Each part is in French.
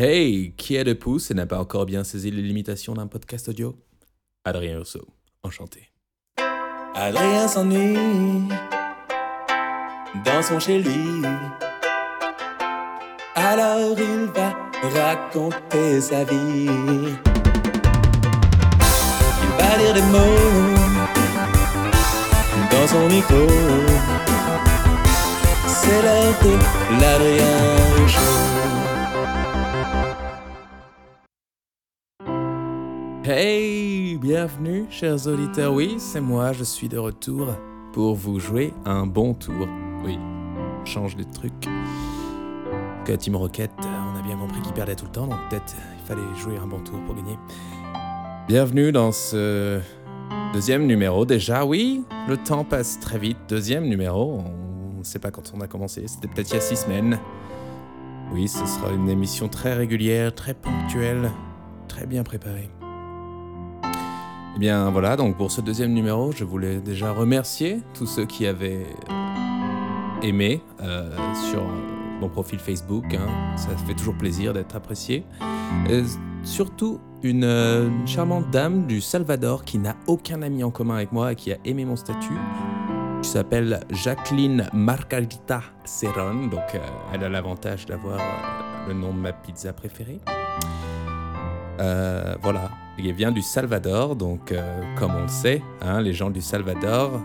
Hey, qui est de pouce et n'a pas encore bien saisi les limitations d'un podcast audio? Adrien Urso, enchanté. Adrien s'ennuie dans son chez lui. Alors il va raconter sa vie. Il va dire des mots dans son micro. C'est l'heure de l'Adrien Show. Hey, bienvenue chers auditeurs. Oui, c'est moi, je suis de retour pour vous jouer un bon tour. Oui, change les trucs. Que Team Rocket, on a bien compris qu'il perdait tout le temps, donc peut-être il fallait jouer un bon tour pour gagner. Bienvenue dans ce deuxième numéro déjà. Oui, le temps passe très vite. Deuxième numéro, on ne sait pas quand on a commencé, c'était peut-être il y a six semaines. Oui, ce sera une émission très régulière, très ponctuelle, très bien préparée. Eh bien voilà, donc pour ce deuxième numéro, je voulais déjà remercier tous ceux qui avaient aimé euh, sur mon profil Facebook. hein. Ça fait toujours plaisir d'être apprécié. Et surtout une, euh, charmante dame du Salvador qui n'a aucun ami en commun avec moi et qui a aimé mon statut. Qui s'appelle Jacqueline Margarita Cerron. Donc euh, elle a l'avantage d'avoir euh, le nom de ma pizza préférée. Euh, voilà, il vient du Salvador, donc euh, comme on le sait, hein, les gens du Salvador,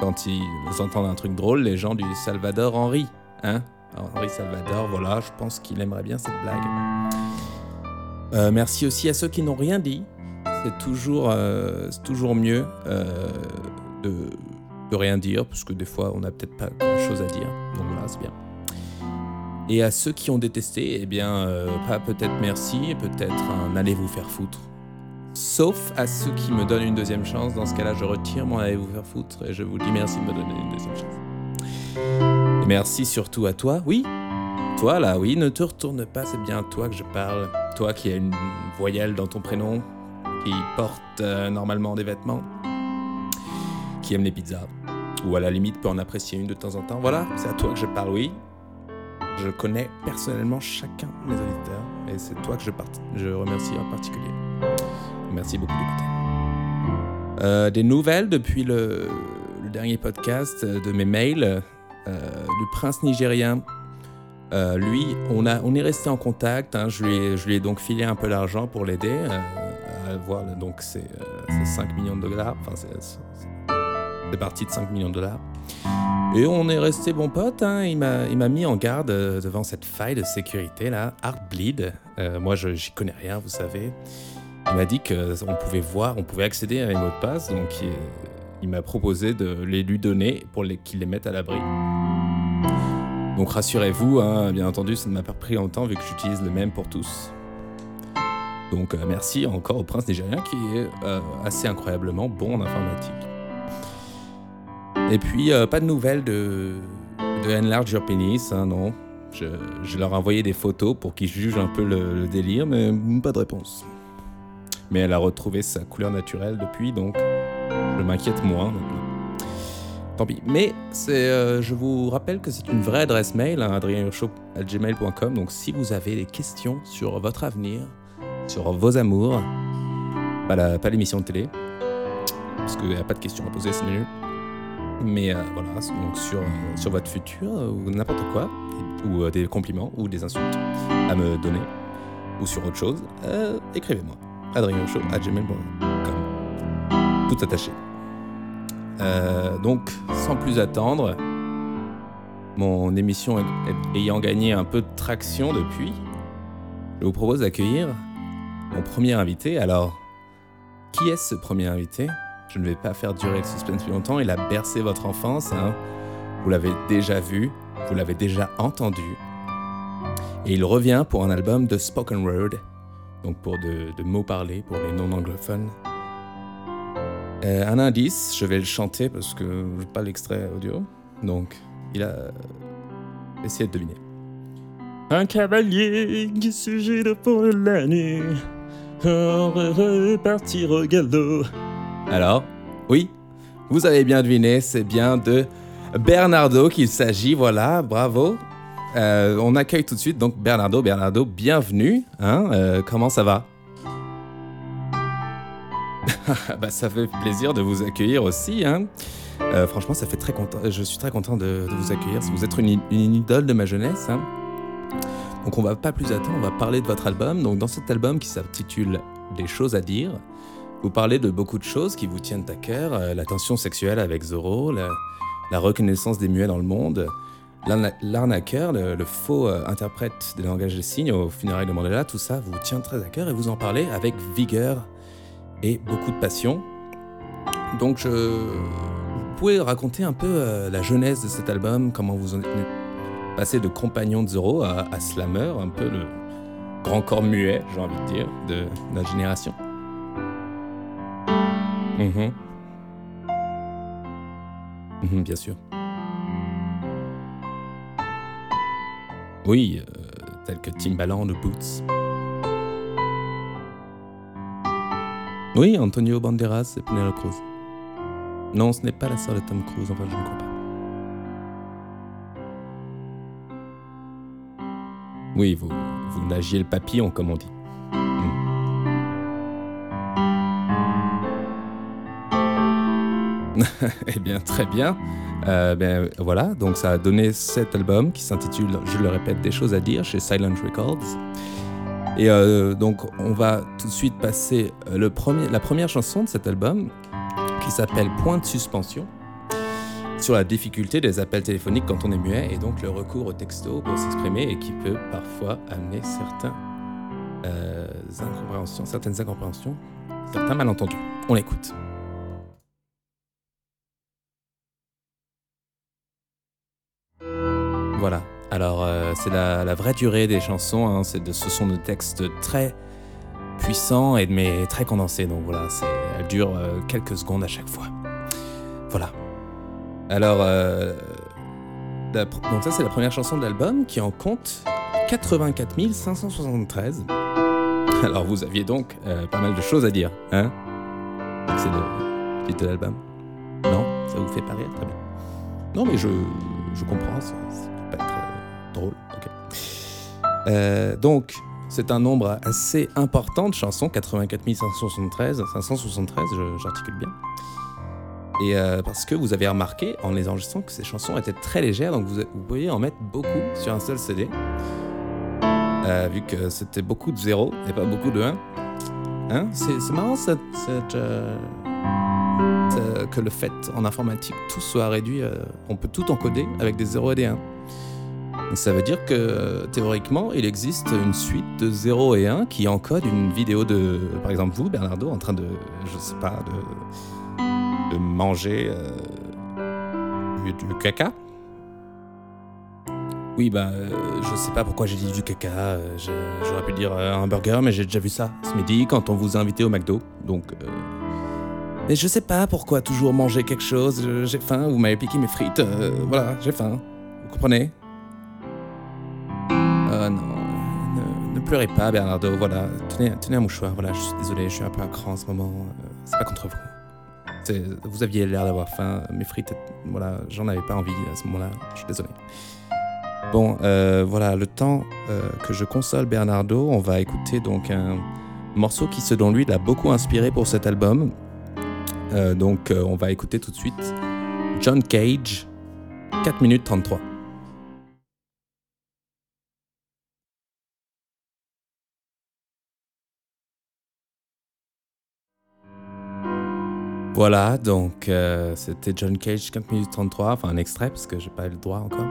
quand ils entendent un truc drôle, les gens du Salvador en rient. Hein Henri Salvador, voilà, je pense qu'il aimerait bien cette blague. Euh, merci aussi à ceux qui n'ont rien dit. C'est toujours, euh, mieux de, de rien dire, parce que des fois, on n'a peut-être pas grand-chose à dire. Donc voilà, c'est bien. Et à ceux qui ont détesté, eh bien, euh, pas peut-être merci, peut-être un allez vous faire foutre. Sauf à ceux qui me donnent une deuxième chance. Dans ce cas-là, je retire mon allez vous faire foutre et je vous dis merci de me donner une deuxième chance. Merci surtout à toi, oui. Toi là, oui, ne te retourne pas, c'est bien à toi que je parle. Toi qui as une voyelle dans ton prénom, qui porte euh, normalement des vêtements, qui aime les pizzas, ou à la limite peut en apprécier une de temps en temps. Voilà, c'est à toi que je parle, oui. Je connais personnellement chacun de mes auditeurs et c'est toi que je, je remercie en particulier. Merci beaucoup d'écouter. Euh, des nouvelles depuis le, dernier podcast, euh, de mes mails, euh, du prince nigérien. Lui, on, a, on est resté en contact. hein. je, lui ai, je lui ai donc filé un peu d'argent pour l'aider à avoir donc c'est euh, c'est 5 millions de dollars. Enfin, c'est parti de 5 millions de dollars. Et on est resté bon pote. Hein. Il m'a mis en garde euh, devant cette faille de sécurité là, Heartbleed. Euh, moi, j'y connais rien, vous savez. Il m'a dit qu'on pouvait voir, on pouvait accéder à les mots de passe, donc il, m'a proposé de les lui donner pour qu'il les mette à l'abri. Donc rassurez-vous, hein, bien entendu, ça ne m'a pas pris longtemps vu que j'utilise le même pour tous. Donc euh, merci encore au prince nigérien qui est euh, assez incroyablement bon en informatique. Et puis, euh, pas de nouvelles de, de Enlarge Your Penis, hein, non. Je, leur ai envoyé des photos pour qu'ils jugent un peu le, délire, mais pas de réponse. Mais elle a retrouvé sa couleur naturelle depuis, donc je m'inquiète moins maintenant. Tant pis. Mais euh, je vous rappelle que c'est une vraie adresse mail, hein. Donc si vous avez des questions sur votre avenir, sur vos amours, pas l'émission de télé, parce qu'il n'y a pas de questions à poser, c'est nul. Mais euh, voilà, donc sur, euh, sur votre futur, euh, ou n'importe quoi, ou des compliments, ou des insultes à me donner, ou sur autre chose, écrivez-moi. adrienurshop.gmail.com Tout attaché. Donc, sans plus attendre, mon émission ay- ayant gagné un peu de traction depuis, je vous propose d'accueillir mon premier invité. Alors, qui est ce premier invité? Je ne vais pas faire durer le suspense plus longtemps. Il a bercé votre enfance. hein. Vous l'avez déjà vu, vous l'avez déjà entendu. Et il revient pour un album de spoken word, donc pour de, mots parlés pour les non-anglophones. Euh, un indice, je vais le chanter parce que je n'ai pas l'extrait audio. Donc, il a essayé de deviner. Un cavalier qui s'agite pour la nuit, repartir au galop. Alors, oui, vous avez bien deviné, c'est bien de Bernardo qu'il s'agit, voilà, bravo. euh, on accueille tout de suite donc Bernardo. Bernardo, bienvenue. Hein, euh, comment ça va? Bah, Ça fait plaisir de vous accueillir aussi. Hein. Euh, franchement, ça fait très content. Je suis très content de, vous accueillir. Vous êtes une, une idole de ma jeunesse. Hein. Donc on va pas plus attendre, on va parler de votre album. Donc dans cet album qui s'intitule Des choses à dire, vous parlez de beaucoup de choses qui vous tiennent à cœur, euh, la tension sexuelle avec Zorro, la, reconnaissance des muets dans le monde, l'arna- l'arnaqueur, le, le faux euh, interprète des langages des signes au funérailles de Mandela, tout ça vous tient très à cœur et vous en parlez avec vigueur et beaucoup de passion. Donc je... vous pouvez raconter un peu euh, la jeunesse de cet album, comment vous en êtes passer de compagnon de Zorro à, à slammer, un peu le grand corps muet, j'ai envie de dire, de notre génération. Mhm. Mhm, bien sûr. Oui, euh, tel que Timbaland ou Boots. Oui, Antonio Banderas et Penelope Cruz. Non, ce n'est pas la sœur de Tom Cruise, enfin je ne crois pas. Oui, vous, vous nagiez le papillon, comme on dit. eh bien, très bien. Euh, ben, voilà, donc ça a donné cet album qui s'intitule, je le répète, Des choses à dire chez Silent Records. Et euh, donc, on va tout de suite passer euh, le premier, la première chanson de cet album qui s'appelle Point de suspension sur la difficulté des appels téléphoniques quand on est muet et donc le recours au texto pour s'exprimer et qui peut parfois amener incompréhensions, certaines incompréhensions, certains malentendus. On l'écoute. Voilà. Alors, euh, c'est la, vraie durée des chansons. hein, ce sont des textes très puissants et mais très condensés. Donc voilà, elles durent euh, quelques secondes à chaque fois. Voilà. Alors, euh, donc ça c'est la première chanson de l'album qui en compte 84 573. Alors vous aviez donc pas mal de choses à dire, hein C'est le titre de l'album. Non Ça vous fait pas rire Très bien. Non mais je, comprends, Euh, donc, c'est un nombre assez important de chansons, 84 573, 573, je- j'articule bien. Et euh, parce que vous avez remarqué en les enregistrant que ces chansons étaient très légères, donc vous, vous en mettre beaucoup sur un seul CD. Euh, vu que c'était beaucoup de 0 et pas beaucoup de 1. Hein c'est, marrant que le fait en informatique tout soit réduit. on peut tout encoder avec des 0 et des 1. Ça veut dire que théoriquement, il existe une suite de 0 et 1 qui encode une vidéo de, par exemple, vous, Bernardo, en train de, je sais pas, de, manger euh, du, caca. Oui, bah, euh, je sais pas pourquoi j'ai dit du caca. euh, J'aurais pu dire euh, un burger, mais j'ai déjà vu ça ce midi quand on vous a invité au McDo. Donc. Mais je sais pas pourquoi toujours manger quelque chose. J'ai faim, vous m'avez piqué mes frites. voilà, j'ai faim. Vous comprenez? Pleurez pas, Bernardo. Voilà, tenez, tenez un mouchoir. Voilà, je suis désolé, je suis un peu à cran en ce moment. euh, C'est pas contre vous. Vous aviez l'air d'avoir faim. Mes frites, voilà, j'en avais pas envie à ce moment-là. Je suis désolé. Bon, euh, voilà, le temps euh, que je console Bernardo, on va écouter donc un morceau qui, selon lui, l'a beaucoup inspiré pour cet album. Donc, on va écouter tout de suite John Cage, 4 minutes 33. Voilà, donc euh, c'était John Cage 4 minutes 33, enfin un extrait parce que j'ai pas eu le droit encore.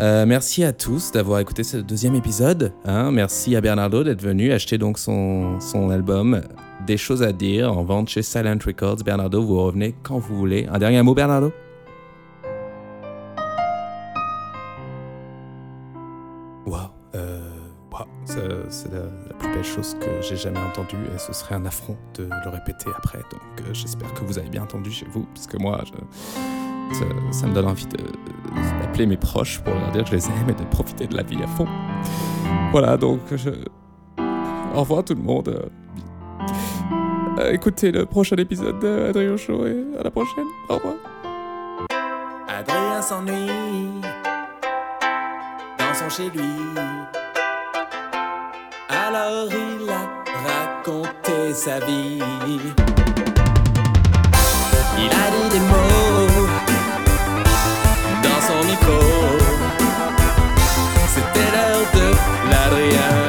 Euh, merci à tous d'avoir écouté ce deuxième épisode. hein. Merci à Bernardo d'être venu acheter donc son, son album Des choses à dire en vente chez Silent Records. Bernardo, vous revenez quand vous voulez. Un dernier mot, Bernardo? Waouh, euh, ça, c'est chose que j'ai jamais entendue et ce serait un affront de le répéter après. Donc euh, j'espère que vous avez bien entendu chez vous, parce que moi, je- ça, me donne envie de- d'appeler mes proches pour leur dire que je les aime et de profiter de la vie à fond. Voilà, donc je... Au revoir tout le monde. Euh, euh, écoutez le prochain épisode de Adrien Show et à la prochaine. Au revoir. Adrien s'ennuie. sont chez lui. Alors il a raconté sa vie. Il a dit des mots dans son micro. C'était l'heure de la réalité.